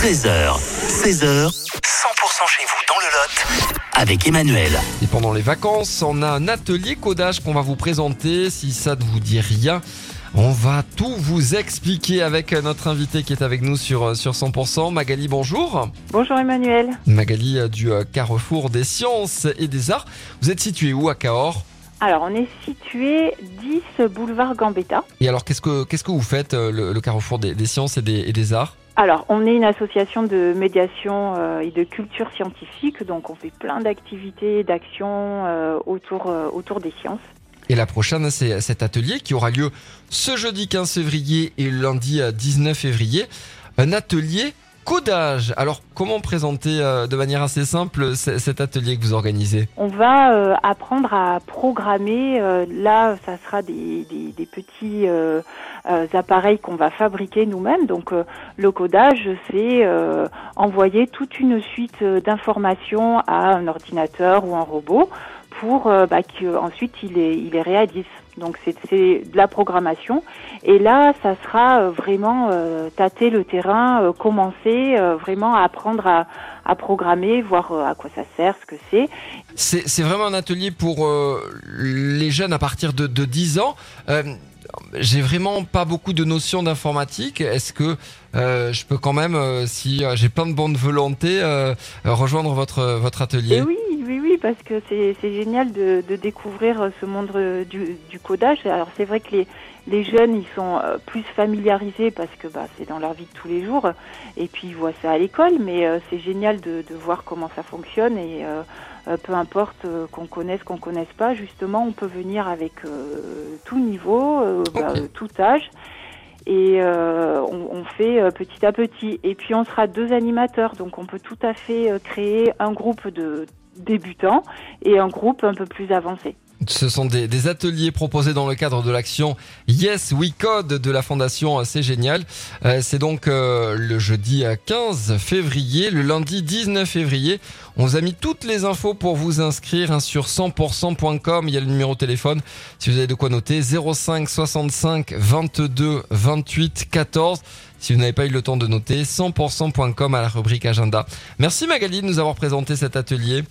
13h, 16h, 100% chez vous dans le Lot avec Emmanuel. Et pendant les vacances, on a un atelier codage qu'on va vous présenter. Si ça ne vous dit rien, on va tout vous expliquer avec notre invité qui est avec nous sur, sur 100%. Magali, bonjour. Bonjour Emmanuel. Magali euh, du euh, Carrefour des Sciences et des Arts. Vous êtes situé où à Cahors? Alors, on est situé 10 boulevard Gambetta. Et alors, qu'est-ce que, qu'est-ce que vous faites, euh, le, le Carrefour des, des Sciences et des, et des Arts? Alors, on est une association de médiation euh, et de culture scientifique, donc on fait plein d'activités, d'actions euh, autour, euh, autour des sciences. Et la prochaine, c'est cet atelier qui aura lieu ce jeudi 15 février et lundi euh, 19 février. Un atelier codage. Alors, comment présenter euh, de manière assez simple cet atelier que vous organisez? On va euh, apprendre à programmer. euh, là, ça sera des, petits appareils qu'on va fabriquer nous-mêmes. Donc, le codage, c'est envoyer toute une suite d'informations à un ordinateur ou un robot pour euh, bah, qu'ensuite il les, il réalise. Donc, c'est de la programmation. Et là, ça sera euh, vraiment euh, tâter le terrain, euh, commencer vraiment à apprendre à, à programmer, voir à quoi ça sert, ce que c'est. C'est vraiment un atelier pour les jeunes à partir de, de 10 ans. J'ai vraiment pas beaucoup de notions d'informatique. Est-ce que euh, je peux quand même, euh, si j'ai plein de bonne volonté, euh, euh, rejoindre votre, votre atelier? Et oui, oui, parce que c'est génial de, de découvrir euh, ce monde euh, du, du codage. Alors c'est vrai que les, les jeunes, ils sont euh, plus familiarisés parce que bah, c'est dans leur vie de tous les jours, et puis ils voient ça à l'école, mais euh, c'est génial de, de voir comment ça fonctionne, et euh, peu importe qu'on connaisse, qu'on connaisse pas, justement, on peut venir avec euh, tout niveau, bah, tout âge. Et euh, on, on fait euh, petit à petit. Et puis on sera deux animateurs, donc on peut tout à fait euh, créer un groupe de débutants et un groupe un peu plus avancé. Ce sont des, ateliers proposés dans le cadre de l'action Yes We Code de la fondation euh, C'est Génial. Euh, c'est donc euh, le jeudi euh, 15 février, le lundi 19 février. On vous a mis toutes les infos pour vous inscrire hein, sur 100%.com. Il y a le numéro de téléphone si vous avez de quoi noter 05 65 22 28 14. Si vous n'avez pas eu le temps de noter, 100%.com à la rubrique agenda. Merci Magali de nous avoir présenté cet atelier.